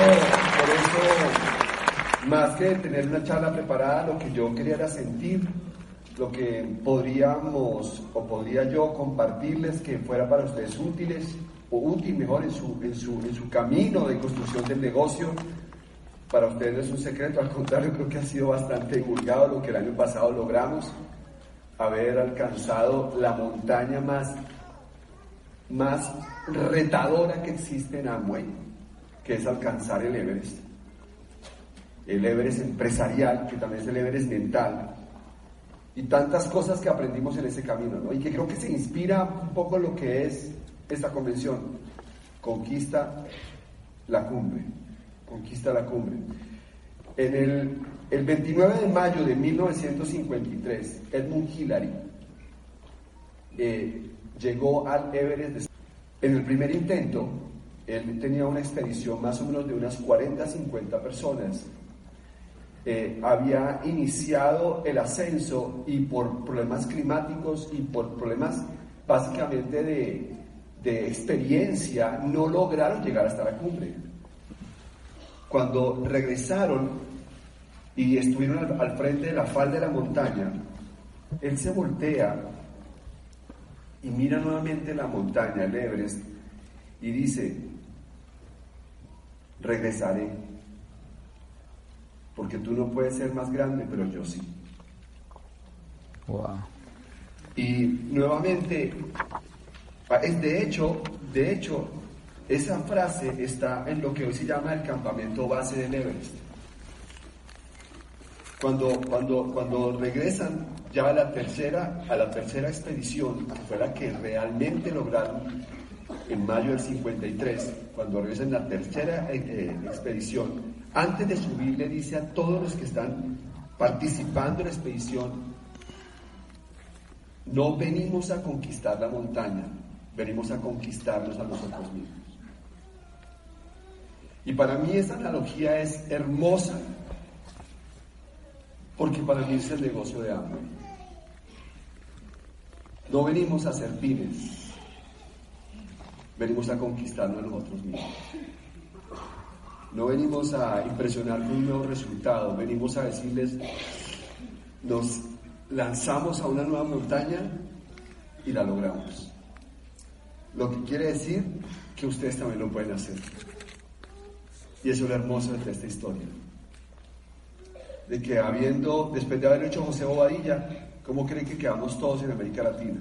por eso, más que tener una charla preparada, lo que yo quería era sentir lo que podríamos o podría yo compartirles que fuera para ustedes útiles o útil mejor en su, en su, en su camino de construcción del negocio. Para ustedes no es un secreto, al contrario, creo que ha sido bastante divulgado lo que el año pasado logramos, haber alcanzado la montaña más, más retadora que existe en Amway, que es alcanzar el Everest. El Everest empresarial, que también es el Everest mental, y tantas cosas que aprendimos en ese camino, ¿no? Y que creo que se inspira un poco lo que es esta convención. Conquista la cumbre, conquista la cumbre. En el, el 29 de mayo de 1953, Edmund Hillary eh, llegó al Everest. En el primer intento, él tenía una expedición más o menos de unas 40, 50 personas eh, había iniciado el ascenso y por problemas climáticos y por problemas básicamente de, de experiencia no lograron llegar hasta la cumbre. Cuando regresaron y estuvieron al, frente de la falda de la montaña, él se voltea y mira nuevamente la montaña, el Everest, y dice, regresaré porque tú no puedes ser más grande, pero yo sí. Wow. Y nuevamente, de hecho, de hecho, esa frase está en lo que hoy se llama el campamento base del Everest. Cuando, cuando, cuando regresan ya a la tercera, a la tercera expedición, que fue la que realmente lograron en mayo del 53, cuando a la tercera eh, eh, expedición, antes de subir le dice a todos los que están participando en la expedición, no venimos a conquistar la montaña, venimos a conquistarnos a nosotros mismos. Y para mí esa analogía es hermosa, porque para mí es el negocio de hambre. No venimos a ser pines, venimos a conquistarnos nosotros mismos. No venimos a impresionar con un nuevo resultado, venimos a decirles, nos lanzamos a una nueva montaña y la logramos. Lo que quiere decir que ustedes también lo pueden hacer. Y eso es lo hermoso de esta historia. De que habiendo, después de haber hecho José Bobadilla, ¿cómo creen que quedamos todos en América Latina?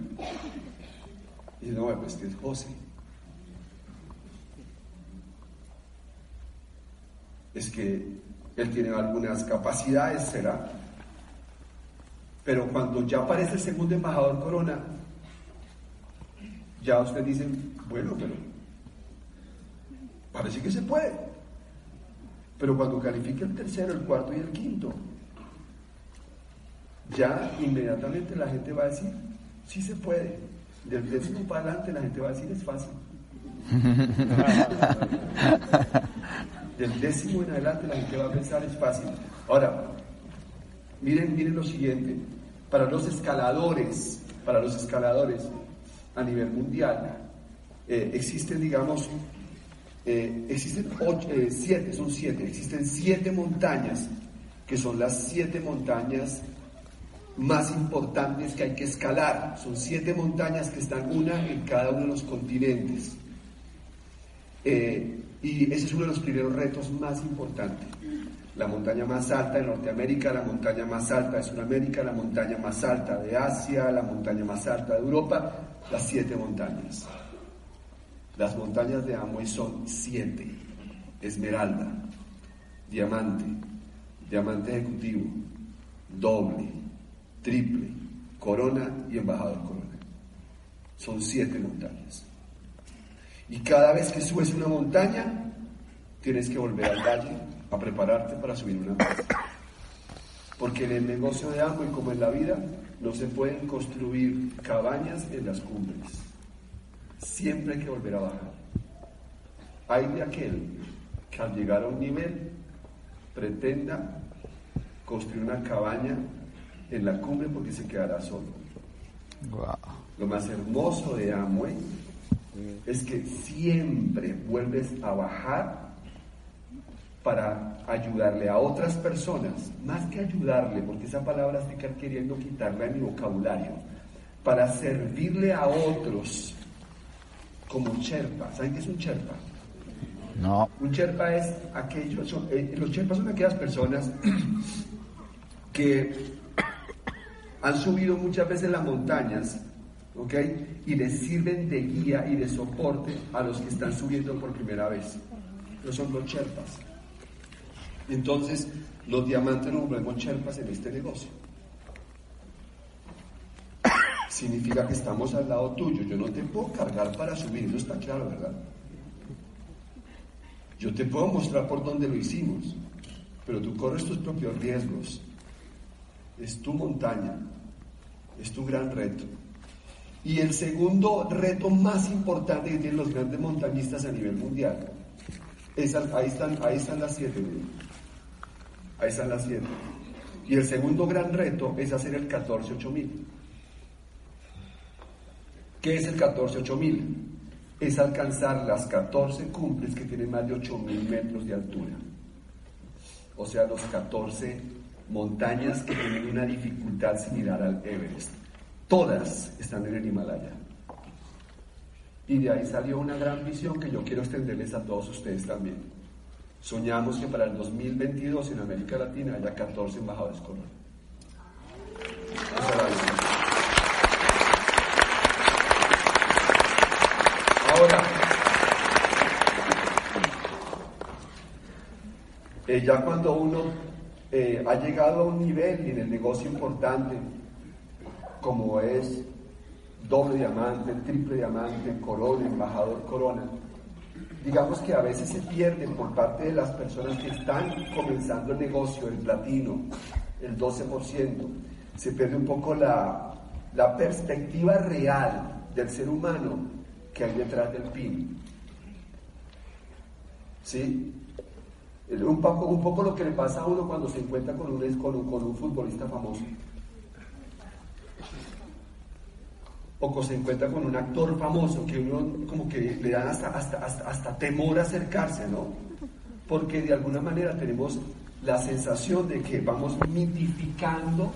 Y no, pues que es José. Es que él tiene algunas capacidades, será. Pero cuando ya aparece el segundo embajador Corona, ya usted dice, bueno, pero parece que se puede. Pero cuando califique el tercero, el cuarto y el quinto, ya inmediatamente la gente va a decir, sí se puede. Del décimo para adelante la gente va a decir, es fácil. del décimo en adelante la gente va a pensar es fácil. Ahora, miren, miren lo siguiente, para los escaladores, para los escaladores a nivel mundial, eh, existen, digamos, eh, existen eh, siete, son siete, existen siete montañas, que son las siete montañas más importantes que hay que escalar. Son siete montañas que están una en cada uno de los continentes. Y ese es uno de los primeros retos más importantes. La montaña más alta de Norteamérica, la montaña más alta de Sudamérica, la montaña más alta de Asia, la montaña más alta de Europa, las siete montañas. Las montañas de Amway son siete. Esmeralda, diamante, diamante ejecutivo, doble, triple, corona y embajador corona. Son siete montañas. Y cada vez que subes una montaña, tienes que volver al valle a prepararte para subir una más. Porque en el negocio de agua y como en la vida, no se pueden construir cabañas en las cumbres. Siempre hay que volver a bajar. Hay de aquel que al llegar a un nivel pretenda construir una cabaña en la cumbre porque se quedará solo. Lo más hermoso de Amway es que siempre vuelves a bajar para ayudarle a otras personas, más que ayudarle, porque esa palabra estoy queriendo quitarla de mi vocabulario, para servirle a otros como Sherpa. ¿Saben qué es un Sherpa? No. Un Sherpa es aquellos, eh, los Sherpas son aquellas personas que han subido muchas veces las montañas, ¿ok? Y les sirven de guía y de soporte a los que están subiendo por primera vez. Esos son los Sherpas. Entonces, los diamantes nos volvemos Sherpas en este negocio. Significa que estamos al lado tuyo. Yo no te puedo cargar para subir, eso está claro, ¿verdad? Yo te puedo mostrar por dónde lo hicimos, pero tú corres tus propios riesgos. Es tu montaña, es tu gran reto. Y el segundo reto más importante que tienen los grandes montañistas a nivel mundial, es, ahí, están, ahí están las siete, ahí están las siete. Y el segundo gran reto es hacer el 14-8000. ¿Qué es el 14-8000? Es alcanzar las 14 cumbres que tienen más de 8000 metros de altura. O sea, los 14 montañas que tienen una dificultad similar al Everest. Todas están en el Himalaya. Y de ahí salió una gran visión que yo quiero extenderles a todos ustedes también. Soñamos que para el 2022 en América Latina haya 14 embajadores Corona. Ahora, eh, ya cuando uno eh, ha llegado a un nivel en el negocio importante, como es doble diamante, triple diamante, corona, embajador corona, digamos que a veces se pierde por parte de las personas que están comenzando el negocio, el platino, el 12%, se pierde un poco la, la perspectiva real del ser humano que hay detrás del PIN. ¿Sí? Un poco, un poco lo que le pasa a uno cuando se encuentra con un, con con un futbolista famoso. O se encuentra con un actor famoso que uno como que le dan hasta, hasta, hasta, hasta temor acercarse, ¿no? Porque de alguna manera tenemos la sensación de que vamos mitificando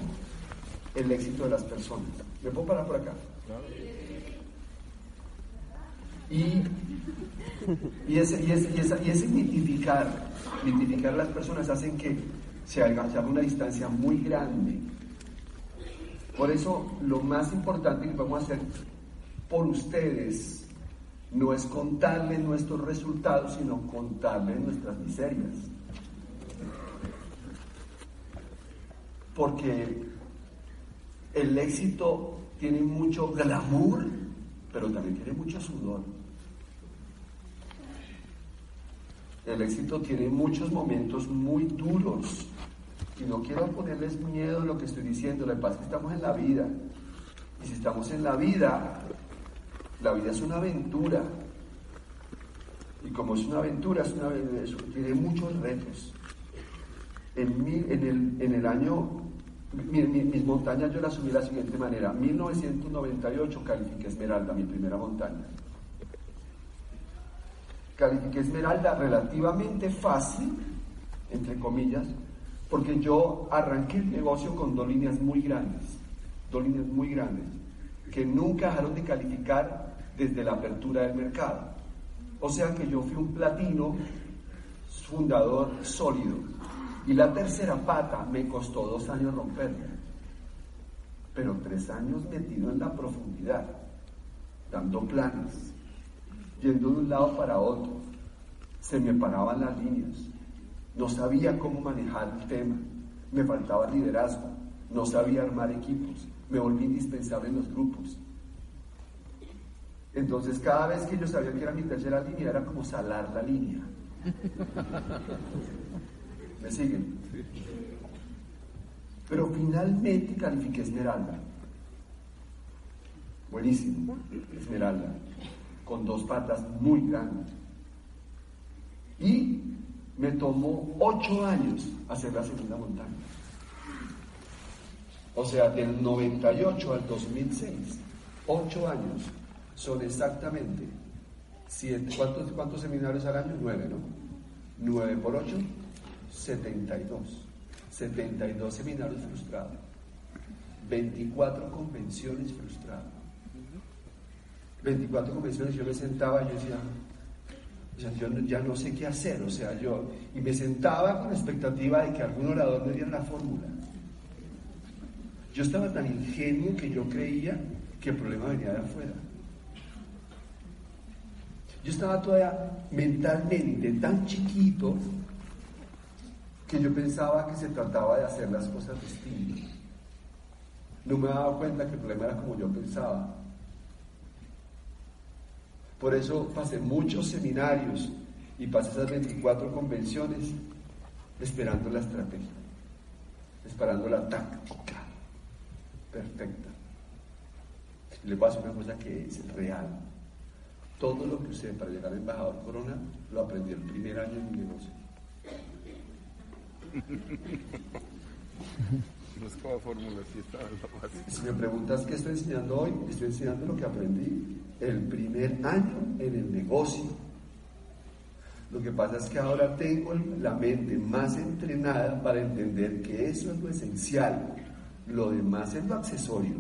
el éxito de las personas. ¿Me puedo parar por acá? Y, y, ese, y, ese, y, esa, y ese mitificar, mitificar a las personas hacen que se haga, se haga una distancia muy grande. Por eso lo más importante que podemos hacer por ustedes no es contarles nuestros resultados, sino contarles nuestras miserias. Porque el éxito tiene mucho glamour, pero también tiene mucho sudor. El éxito tiene muchos momentos muy duros. Y no quiero ponerles miedo a lo que estoy diciendo. Lo que es que estamos en la vida. Y si estamos en la vida, la vida es una aventura. Y como es una aventura, es una, tiene muchos retos. En, en, el, en el año, mis montañas yo las subí de la siguiente manera. 1998 califiqué Esmeralda, mi primera montaña califiqué Esmeralda relativamente fácil, entre comillas, porque yo arranqué el negocio con dos líneas muy grandes, dos líneas muy grandes, que nunca dejaron de calificar desde la apertura del mercado. O sea que yo fui un platino fundador sólido. Y la tercera pata me costó dos años romperla, pero tres años metido en la profundidad, dando planes, yendo de un lado para otro. Se me paraban las líneas. No sabía cómo manejar el tema. Me faltaba liderazgo. No sabía armar equipos. Me volví indispensable en los grupos. Entonces cada vez que yo sabía que era mi tercera línea era como salar la línea. ¿Me siguen? Pero finalmente califiqué Esmeralda. Buenísimo, Esmeralda con dos patas muy grandes. Y me tomó ocho años hacer la segunda montaña. O sea, del 98 al 2006, ocho años son exactamente. ¿Cuántos, cuántos seminarios al año? Nueve, ¿no? Nueve por ocho, 72. 72 seminarios frustrados. 24 convenciones frustradas. 24 convenciones, yo me sentaba y yo decía, yo ya no sé qué hacer, o sea, yo, y me sentaba con expectativa de que algún orador me diera la fórmula. Yo estaba tan ingenuo que yo creía que el problema venía de afuera. Yo estaba todavía mentalmente tan chiquito que yo pensaba que se trataba de hacer las cosas distintas. No me daba cuenta que el problema era como yo pensaba. Por eso pasé muchos seminarios y pasé esas 24 convenciones esperando la estrategia, esperando la táctica perfecta. Y paso una cosa que es real. Todo lo que usted para llegar a embajador Corona lo aprendió el primer año en mi negocio. Si me preguntas qué estoy enseñando hoy, estoy enseñando lo que aprendí el primer año en el negocio. Lo que pasa es que ahora tengo la mente más entrenada para entender que eso es lo esencial. Lo demás es lo accesorio.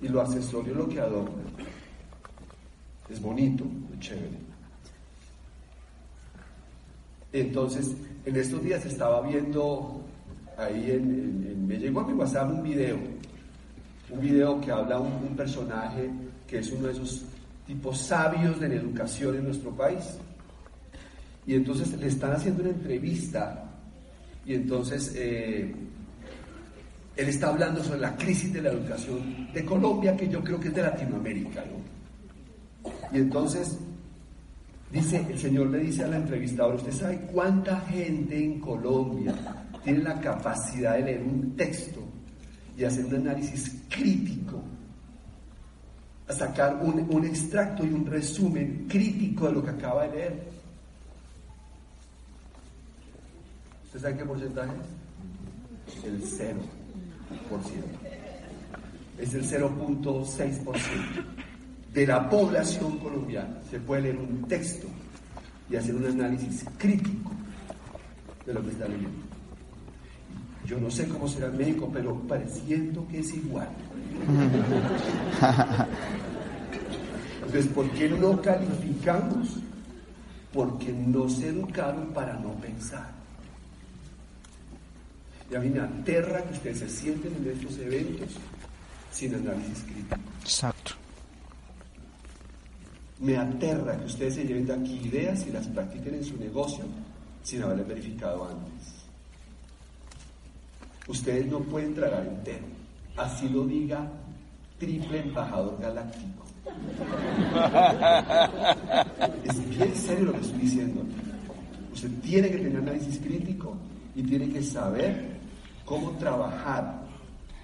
Y lo accesorio es lo que adorna. Es bonito, es chévere. Entonces, en estos días estaba viendo ahí me llegó a mi WhatsApp un video, un video que habla un, un personaje que es uno de esos tipos sabios de la educación en nuestro país. Y entonces le están haciendo una entrevista y entonces eh, él está hablando sobre la crisis de la educación de Colombia, que yo creo que es de Latinoamérica. Y entonces dice, el Señor le dice a la entrevistadora, ¿usted sabe cuánta gente en Colombia tiene la capacidad de leer un texto y hacer un análisis crítico, a sacar un, extracto y un resumen crítico de lo que acaba de leer? ¿Usted sabe qué porcentaje es? El cero por ciento. Es el 0.6% de la población colombiana. Se puede leer un texto y hacer un análisis crítico de lo que está leyendo. Yo no sé cómo será el médico, pero pareciendo que es igual. Entonces, ¿por qué no calificamos? Porque no se educaron para no pensar. Y a mí me aterra que ustedes se sienten en estos eventos sin análisis crítico. Exacto. Me aterra que ustedes se lleven de aquí ideas y las practiquen en su negocio sin haberlas verificado antes. Ustedes no pueden tragar entero. Así lo diga triple embajador galáctico. es bien serio lo que estoy diciendo. Usted tiene que tener análisis crítico y tiene que saber cómo trabajar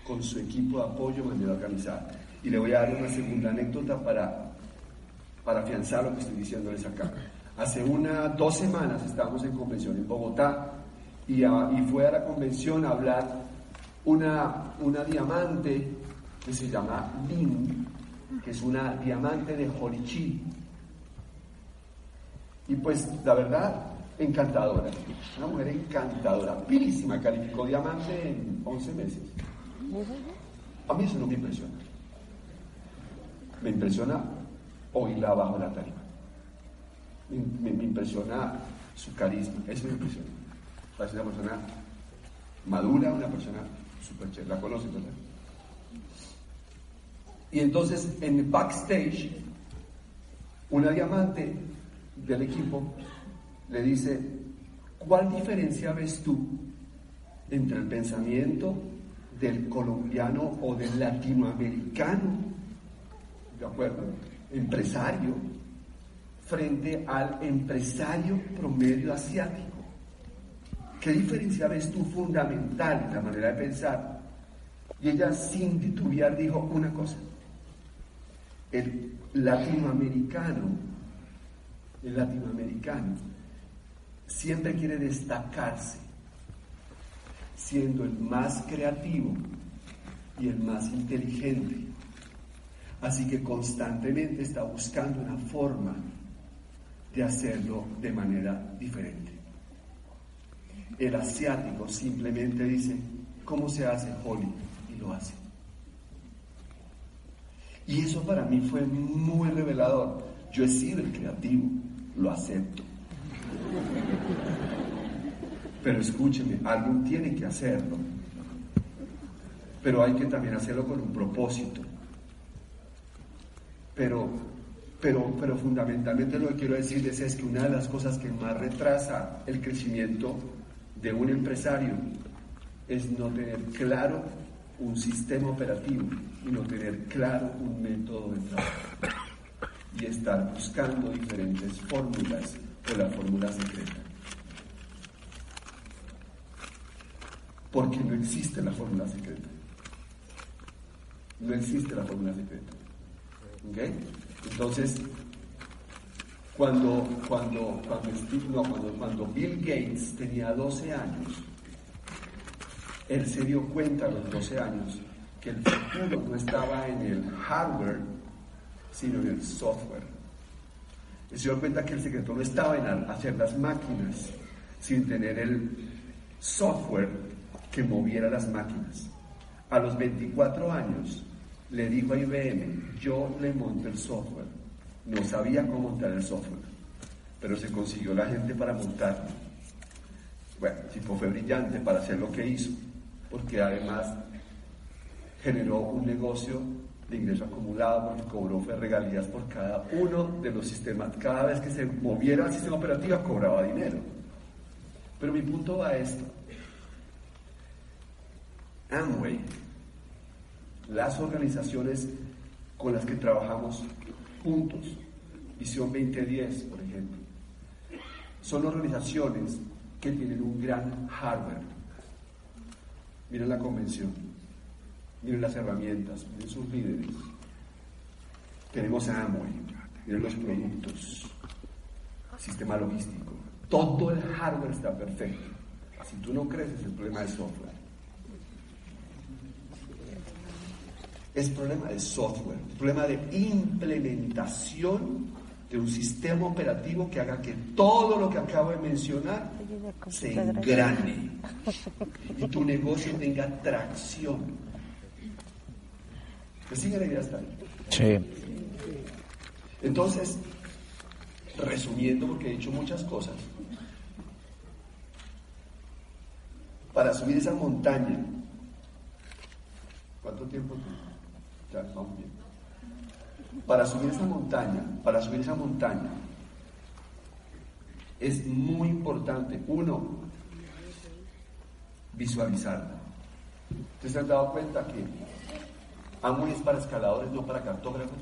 con su equipo de apoyo de manera organizada. Y le voy a dar una segunda anécdota para, para afianzar lo que estoy diciéndoles acá. Hace unas dos semanas estábamos en convención en Bogotá y, fue a la convención a hablar una, una diamante que se llama Lin, que es una diamante de Horichi. Y pues la verdad, encantadora, una mujer encantadora, pilísima, calificó diamante en 11 meses. A mí eso no me impresiona. Me impresiona oírla bajo la tarima. Me, impresiona su carisma, eso me impresiona. Parece una persona madura, una persona súper chévere. La conoces, ¿verdad? Y entonces en el backstage, una diamante del equipo le dice, ¿cuál diferencia ves tú entre el pensamiento del colombiano o del latinoamericano, ¿de acuerdo? Empresario, frente al empresario promedio asiático. ¿Qué diferencia ves tú fundamental en la manera de pensar? Y ella sin titubear dijo una cosa, el latinoamericano, el latinoamericano siempre quiere destacarse siendo el más creativo y el más inteligente. Así que constantemente está buscando una forma de hacerlo de manera diferente. El asiático simplemente dice, ¿cómo se hace Holly? Y lo hace. Y eso para mí fue muy revelador. Yo he sido el creativo, lo acepto. Pero escúcheme, alguien tiene que hacerlo. Pero hay que también hacerlo con un propósito. Pero, pero, pero fundamentalmente lo que quiero decirles es que una de las cosas que más retrasa el crecimiento de un empresario es no tener claro un sistema operativo y no tener claro un método de trabajo y estar buscando diferentes fórmulas o la fórmula secreta. Porque no existe la fórmula secreta. No existe la fórmula secreta. ¿Ok? Entonces, cuando, cuando, cuando, cuando, cuando Bill Gates tenía 12 años, él se dio cuenta a los 12 años que el futuro no estaba en el hardware, sino en el software. Y se dio cuenta que el secreto no estaba en hacer las máquinas, sin tener el software que moviera las máquinas. A los 24 años le dijo a IBM, yo le monto el software. No sabía cómo montar el software, pero se consiguió la gente para montarlo. Bueno, tipo fue brillante para hacer lo que hizo porque además generó un negocio de ingreso acumulado cobró regalías por cada uno de los sistemas. Cada vez que se moviera el sistema operativo cobraba dinero. Pero mi punto va a esto. Amway, las organizaciones con las que trabajamos juntos, Visión 2010, por ejemplo, son organizaciones que tienen un gran hardware Miren la convención, miren las herramientas, miren sus líderes. Tenemos a Amway, miren los productos, sistema logístico. Todo el hardware está perfecto. Si tú no crees, es el problema del software. Es problema de software, problema de implementación de un sistema operativo que haga que todo lo que acabo de mencionar se engrane y tu negocio tenga tracción. ¿Me sigue la idea hasta Sí. Entonces, resumiendo, porque he dicho muchas cosas, para subir esa montaña, ¿cuánto tiempo? Para subir esa montaña, para subir esa montaña, es muy importante, uno, visualizarla. ¿Ustedes se han dado cuenta que Amway es para escaladores, no para cartógrafos?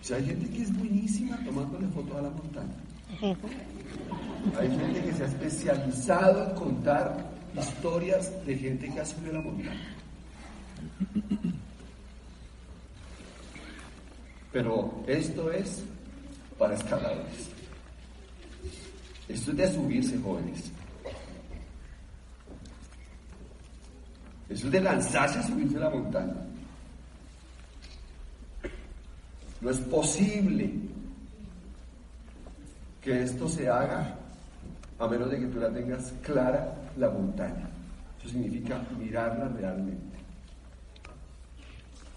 O sea, hay gente que es buenísima tomándole fotos a la montaña. Hay gente que se ha especializado en contar historias de gente que ha subido la montaña. Pero esto es para escaladores. Esto es de subirse, jóvenes. Eso es de lanzarse a subirse a la montaña. No es posible que esto se haga a menos de que tú la tengas clara la montaña. Eso significa mirarla realmente.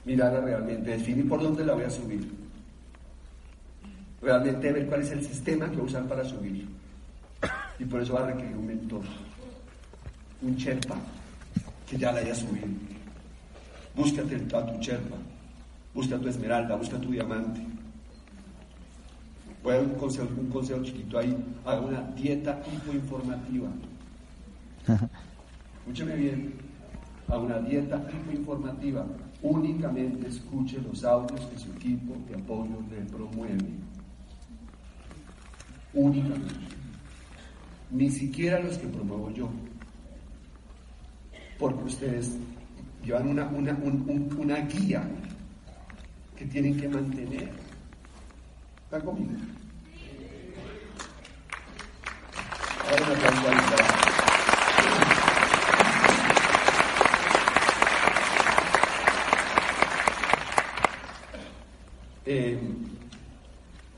Mirarla realmente, definir por dónde la voy a subir. Realmente ver cuál es el sistema que voy a usar para subir. Y por eso va a requerir un mentor, un Sherpa, que ya la haya subido. Búscate a tu Sherpa, busca tu esmeralda, busca tu diamante. Voy a dar un consejo, un consejo chiquito ahí. Haga una dieta informativa. Escúcheme bien. Haga una dieta informativa. Únicamente escuche los audios que su equipo de apoyo le promueve. Únicamente ni siquiera los que promuevo yo, porque ustedes llevan una, una, una guía que tienen que mantener. ¿Están conmigo? Ahora me eh,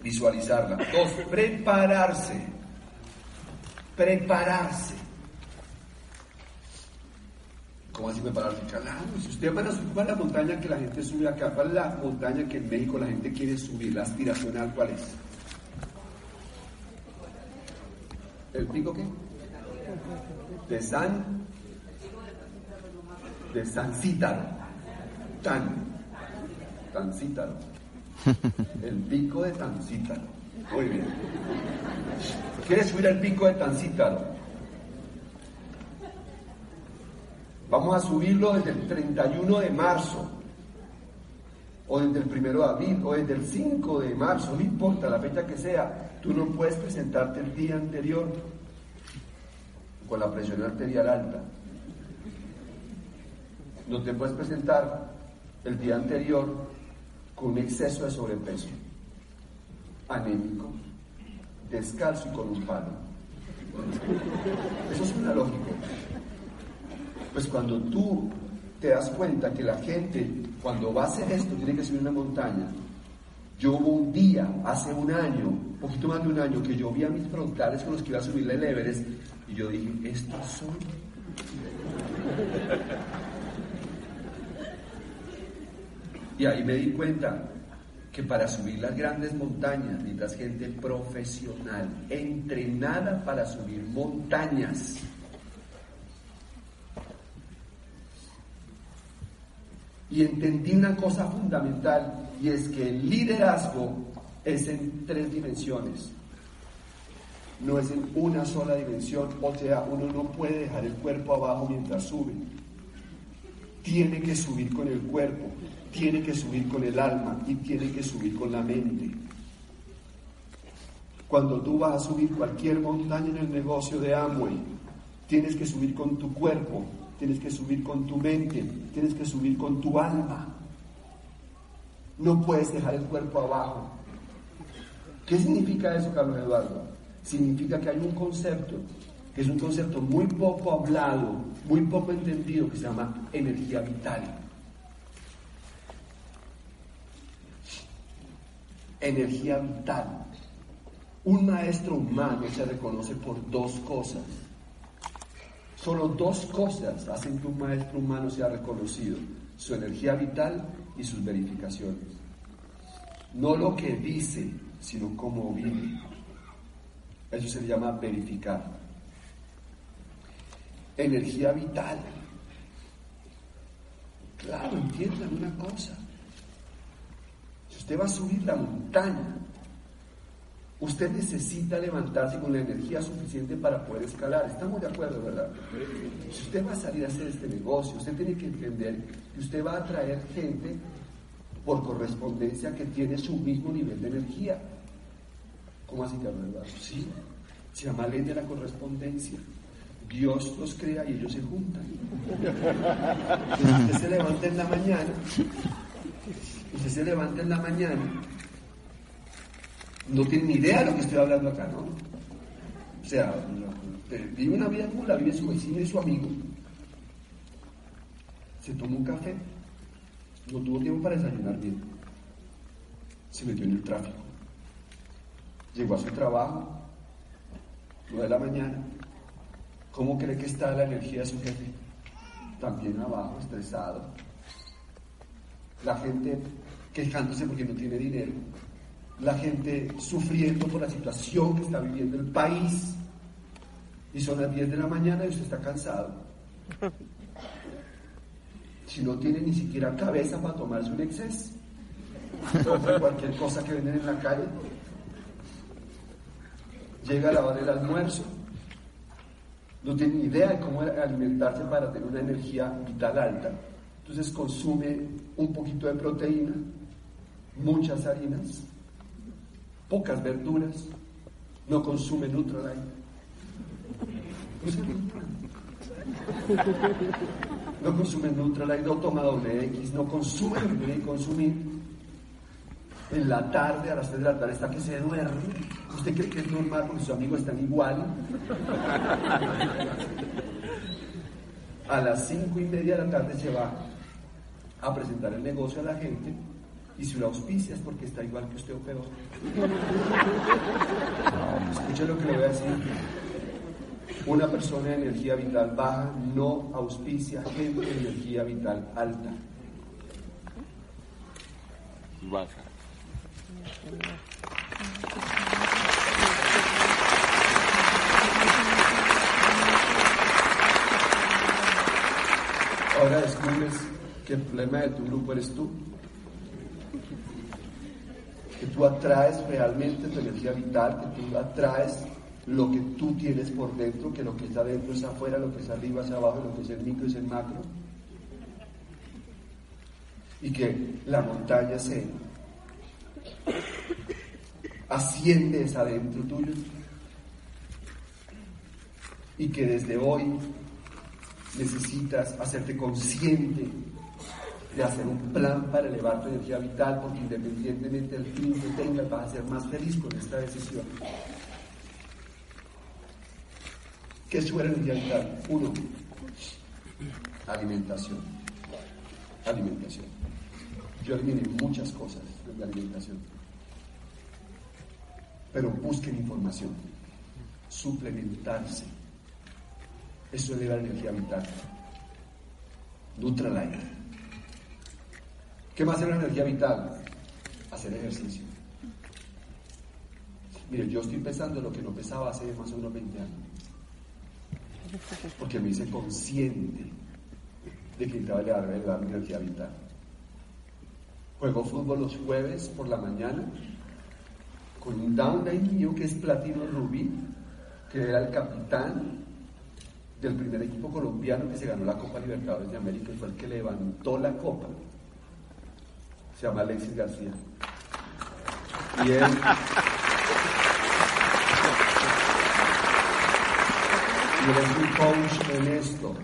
visualizarla. Dos, prepararse prepararse. ¿Cómo así prepararse? Claro, si usted va a subir, ¿cuál es la montaña que la gente sube acá? ¿Cuál es la montaña que en México la gente quiere subir? La aspiracional, ¿cuál es? ¿El pico qué? De San. De San Cítaro. Tan. Tan Cítaro. El pico de Tan Cítaro. Muy bien. ¿Quieres subir al pico de Tan Cítaro? Vamos a subirlo desde el 31 de marzo, o desde el 1 de abril, o desde el 5 de marzo, no importa la fecha que sea. Tú no puedes presentarte el día anterior con la presión arterial alta. No te puedes presentar el día anterior con un exceso de sobrepeso, anémico, descalzo y con un palo. Eso es una lógica. Pues cuando tú te das cuenta que la gente, cuando va a hacer esto, tiene que subir una montaña, yo hubo un día, hace un año, poquito más de un año, que yo vi a mis frontales con los que iba a subir el Everest y yo dije, estos son. Y ahí me di cuenta que para subir las grandes montañas necesitas gente profesional, entrenada para subir montañas. Y entendí una cosa fundamental y es que el liderazgo es en tres dimensiones, no es en una sola dimensión, o sea, uno no puede dejar el cuerpo abajo mientras sube, tiene que subir con el cuerpo, tiene que subir con el alma y tiene que subir con la mente. Cuando tú vas a subir cualquier montaña en el negocio de Amway, tienes que subir con tu cuerpo, tienes que subir con tu mente, tienes que subir con tu alma. No puedes dejar el cuerpo abajo. ¿Qué significa eso, Carlos Eduardo? Significa que hay un concepto, que es un concepto muy poco hablado, muy poco entendido, que se llama energía vital. Energía vital. Un maestro humano se reconoce por dos cosas. Solo dos cosas hacen que un maestro humano sea reconocido. Su energía vital y sus verificaciones. No lo que dice, sino cómo vive. Eso se llama verificar. Energía vital. Claro, entiendan una cosa. Usted va a subir la montaña, usted necesita levantarse con la energía suficiente para poder escalar. Estamos de acuerdo, ¿verdad? Si usted va a salir a hacer este negocio, usted tiene que entender que usted va a atraer gente por correspondencia que tiene su mismo nivel de energía. ¿Cómo así, Carlos Eduardo? Sí, se llama ley de la correspondencia. Dios los crea y ellos se juntan. usted se levanta en la mañana, usted se levanta en la mañana, no tiene ni idea de lo que estoy hablando acá, ¿no? O sea, vive una vida como la vive su vecino y su amigo. Se toma un café, no tuvo tiempo para desayunar bien. Se metió en el tráfico. Llegó a su trabajo, 9 de la mañana. ¿Cómo cree que está la energía de su jefe? También abajo, estresado. La gente quejándose porque no tiene dinero. La gente sufriendo por la situación que está viviendo el país. Y son las 10 de la mañana y usted está cansado si no tiene ni siquiera cabeza para tomarse un exceso, cualquier cosa que venden en la calle, llega a la hora del almuerzo, no tiene ni idea de cómo alimentarse para tener una energía vital alta, entonces consume un poquito de proteína, muchas harinas, pocas verduras, no consume Nutralite. no consume Nutrilite, no toma doble X, no consume que consumir. En la tarde, a las 3 de la tarde, está que se duerme. ¿Usted cree que es normal porque sus amigos están igual? A las 5 y media de la tarde se va a presentar el negocio a la gente y si lo auspicia es porque está igual que usted o peor. Escuche lo que le voy a decir. Una persona de energía vital baja no auspicia gente de energía vital alta. Baja. Ahora descubres que el problema de tu grupo eres tú. Que tú atraes realmente tu energía vital, que tú atraes lo que tú tienes por dentro, que lo que está dentro es afuera, lo que es arriba es abajo, lo que es el micro es el macro. Y que la montaña se asciende es adentro tuyo. Y que desde hoy necesitas hacerte consciente de hacer un plan para elevar tu energía vital, porque independientemente del fin que tengas, vas a ser más feliz con esta decisión. ¿Qué es su energía vital? Uno, alimentación. Alimentación. Yo eliminé muchas cosas de mi alimentación. Pero busquen información. Suplementarse eso eleva la energía vital. Nutralight. ¿Qué más es la energía vital? Hacer ejercicio. Mire, yo estoy pensando lo que no pensaba hace más o menos 20 años. Porque me hice consciente de que necesitaba elevar mi energía vital. Juego fútbol los jueves por la mañana con un downline mío que es platino rubí, que era el capitán del primer equipo colombiano que se ganó la Copa Libertadores de América y fue el que levantó la copa. Se llama Alexis García. Y él. y él es un coach en esto.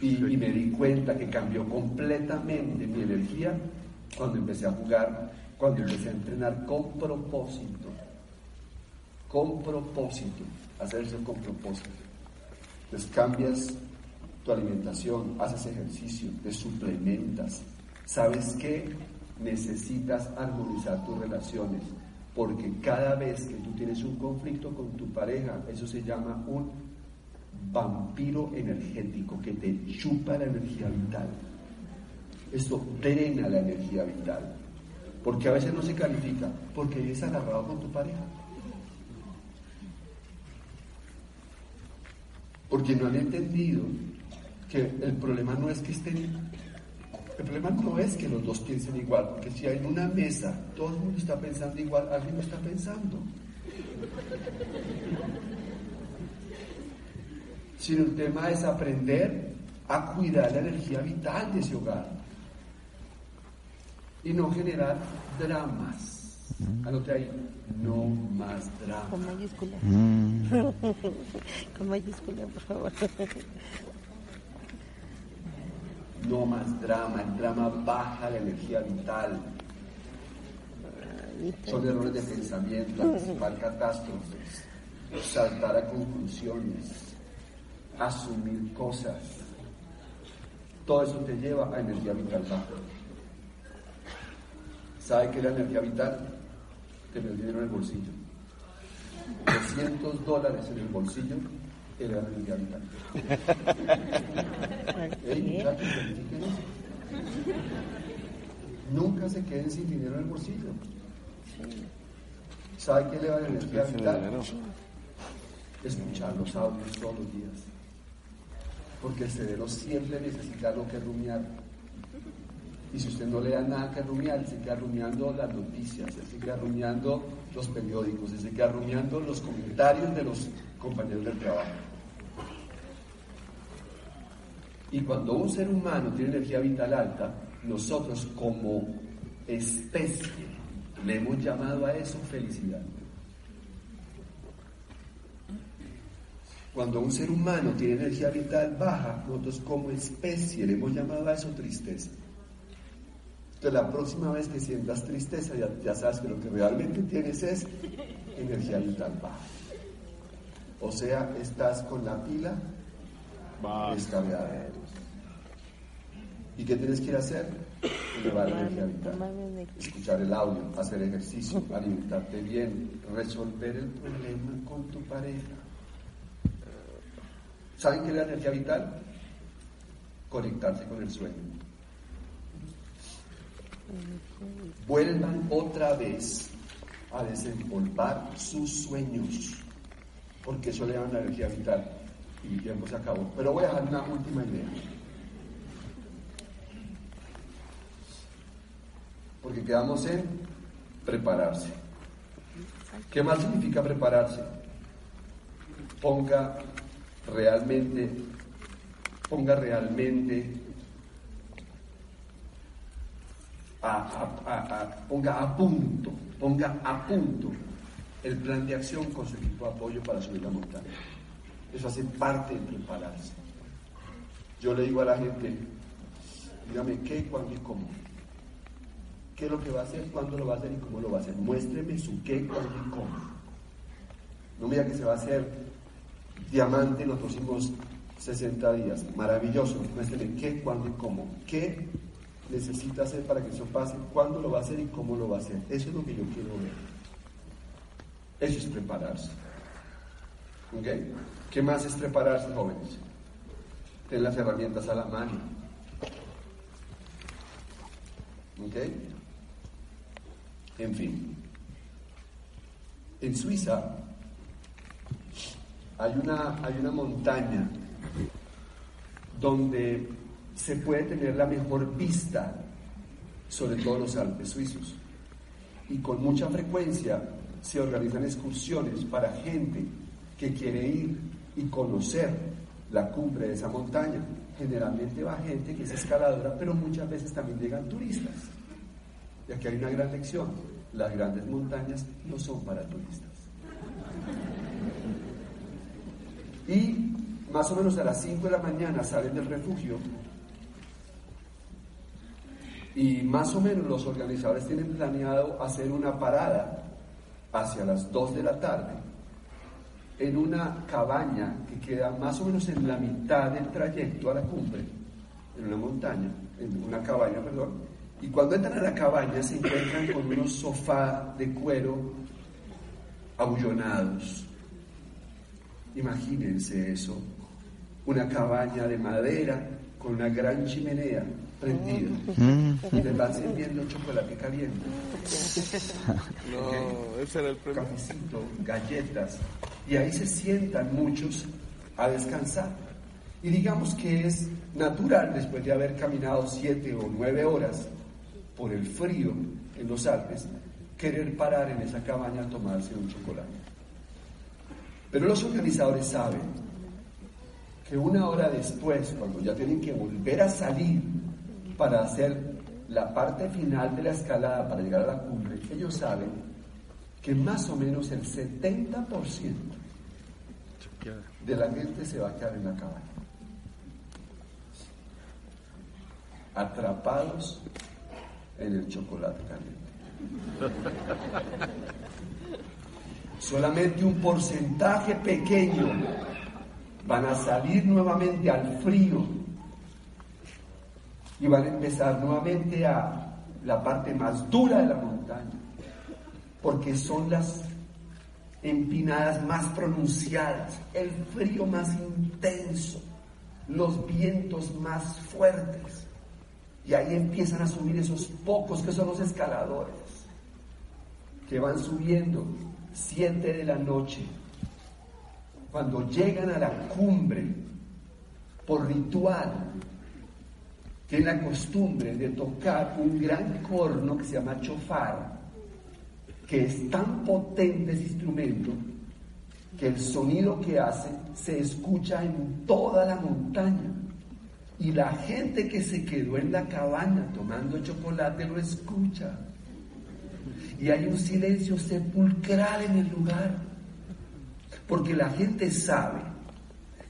Y, y me di cuenta que cambió completamente mi energía cuando empecé a jugar, cuando empecé a entrenar con propósito. Con propósito. Hacerse con propósito. Entonces cambias tu alimentación, haces ejercicio, te suplementas. ¿Sabes qué? Necesitas armonizar tus relaciones, porque cada vez que tú tienes un conflicto con tu pareja, eso se llama un vampiro energético que te chupa la energía vital. Esto drena la energía vital, porque a veces no se califica, porque eres agarrado con tu pareja. porque no han entendido que el problema no es que estén, el problema no es que los dos piensen igual, porque si hay una mesa, todo el mundo está pensando igual, alguien no está pensando. Sino el tema es aprender a cuidar la energía vital de ese hogar y no generar dramas. Anote ahí, no más drama. Con mayúscula. Mm. Con mayúscula, por favor. No más drama, el drama baja la energía vital. Son errores de pensamiento, anticipar catástrofes, saltar a conclusiones, asumir cosas. Todo eso te lleva a energía vital baja. ¿Sabe qué es la energía vital? tener dinero en el bolsillo. 200 dólares en el bolsillo era verifiquen eso. Nunca se queden sin dinero en el bolsillo. ¿Sabe qué le va a energía vital? Escuchar los audios todos los días. Porque el cerebro siempre necesita algo que rumiar. Y si usted no le da nada que rumiar, se queda rumiando las noticias, se queda rumiando los periódicos, se queda rumiando los comentarios de los compañeros del trabajo. Y cuando un ser humano tiene energía vital alta, nosotros como especie le hemos llamado a eso felicidad. Cuando un ser humano tiene energía vital baja, nosotros como especie le hemos llamado a eso tristeza. Entonces la próxima vez que sientas tristeza ya, sabes que lo que realmente tienes es energía vital baja. O sea, estás con la pila descargada. ¿Y qué tienes que ir a hacer? Elevar la energía vital. Escuchar el audio, hacer ejercicio, alimentarte bien, resolver el problema con tu pareja. ¿Saben qué es la energía vital? Conectarse con el sueño. Vuelvan otra vez a desempolvar sus sueños, porque eso le da la energía vital. Y mi tiempo se acabó. Pero voy a dejar una última idea. Porque quedamos en prepararse. ¿Qué más significa prepararse? Ponga realmente, ponga realmente, ponga a punto, ponga a punto el plan de acción con su equipo de apoyo para subir la montaña. Eso hace parte de prepararse. Yo le digo a la gente, dígame qué, cuándo y cómo qué es lo que va a hacer, cuándo lo va a hacer y cómo lo va a hacer. Muéstreme su qué, cuándo y cómo. No me diga que se va a hacer diamante en los próximos 60 días. Maravilloso. Muéstreme qué, cuándo y cómo. ¿Qué necesita hacer para que eso pase? ¿Cuándo lo va a hacer y cómo lo va a hacer? Eso es lo que yo quiero ver. Eso es prepararse. ¿Ok? ¿Qué más es prepararse, jóvenes? Tener las herramientas a la mano. ¿Ok? En fin, en Suiza hay una, hay una montaña donde se puede tener la mejor vista sobre todos los Alpes suizos. Y con mucha frecuencia se organizan excursiones para gente que quiere ir y conocer la cumbre de esa montaña. Generalmente va gente que es escaladora, pero muchas veces también llegan turistas. Y aquí hay una gran lección. Las grandes montañas no son para turistas. Y más o menos a las 5 de la mañana salen del refugio y más o menos los organizadores tienen planeado hacer una parada hacia las 2 de la tarde en una cabaña que queda más o menos en la mitad del trayecto a la cumbre, en una montaña, en una cabaña, perdón, y cuando entran a la cabaña se encuentran con unos sofás de cuero abullonados. Imagínense eso, una cabaña de madera con una gran chimenea prendida mm. y les van sirviendo chocolate caliente. No, ese era el premio. Cafecito, galletas. Y ahí se sientan muchos a descansar. Y digamos que es natural, después de haber caminado siete o nueve horas, por el frío en los Alpes, querer parar en esa cabaña a tomarse un chocolate. Pero los organizadores saben que una hora después, cuando ya tienen que volver a salir para hacer la parte final de la escalada para llegar a la cumbre, ellos saben que más o menos el 70% de la gente se va a quedar en la cabaña. Atrapados en el chocolate caliente. Solamente un porcentaje pequeño van a salir nuevamente al frío y van a empezar nuevamente a la parte más dura de la montaña, porque son las empinadas más pronunciadas, el frío más intenso, los vientos más fuertes. Y ahí empiezan a subir esos pocos que son los escaladores, que van subiendo siete de la noche. Cuando llegan a la cumbre, por ritual, tienen la costumbre de tocar un gran corno que se llama chofar, que es tan potente ese instrumento que el sonido que hace se escucha en toda la montaña. Y la gente que se quedó en la cabaña tomando chocolate lo escucha. Y hay un silencio sepulcral en el lugar. Porque la gente sabe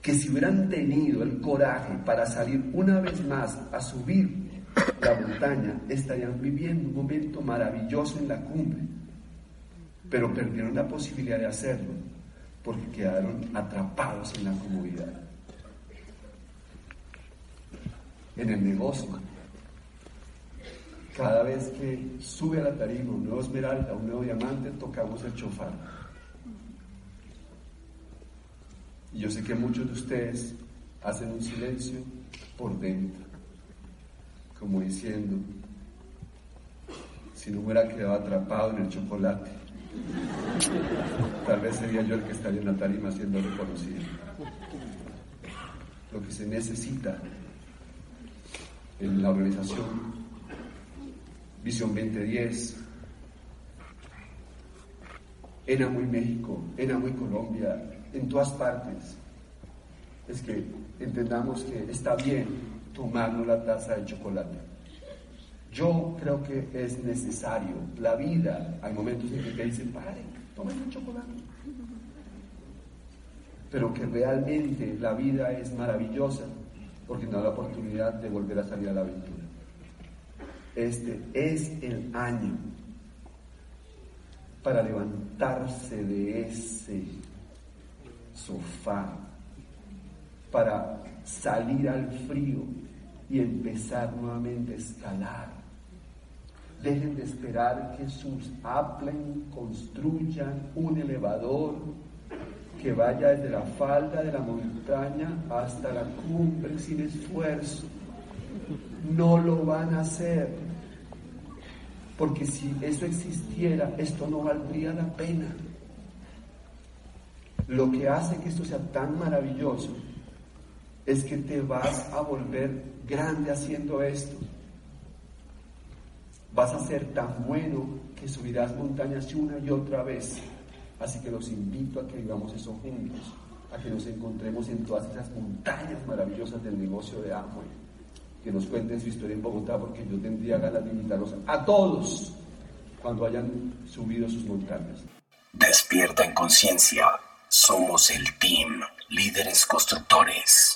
que si hubieran tenido el coraje para salir una vez más a subir la montaña, estarían viviendo un momento maravilloso en la cumbre. Pero perdieron la posibilidad de hacerlo porque quedaron atrapados en la comodidad. en el negocio. Cada vez que sube a la tarima un nuevo esmeralda, un nuevo diamante, tocamos el chofar. Y yo sé que muchos de ustedes hacen un silencio por dentro, como diciendo, si no hubiera quedado atrapado en el chocolate, tal vez sería yo el que estaría en la tarima siendo reconocido. Lo que se necesita en la organización Visión 2010, en Muy México, en Muy Colombia, en todas partes, es que entendamos que está bien tomarnos la taza de chocolate. Yo creo que es necesario. La vida, hay momentos en que te dicen, pare, tomen un chocolate. Pero que realmente la vida es maravillosa porque nos da la oportunidad de volver a salir a la aventura. Este es el año para levantarse de ese sofá, para salir al frío y empezar nuevamente a escalar. Dejen de esperar que sus Applen construyan un elevador que vaya desde la falda de la montaña hasta la cumbre sin esfuerzo. No lo van a hacer. Porque si eso existiera, esto no valdría la pena. Lo que hace que esto sea tan maravilloso es que te vas a volver grande haciendo esto. Vas a ser tan bueno que subirás montañas una y otra vez. Así que los invito a que vivamos eso juntos, a que nos encontremos en todas esas montañas maravillosas del negocio de Amway que nos cuenten su historia en Bogotá, porque yo tendría ganas de invitarlos a todos cuando hayan subido sus montañas. Despierta en conciencia. Somos el team Líderes Constructores.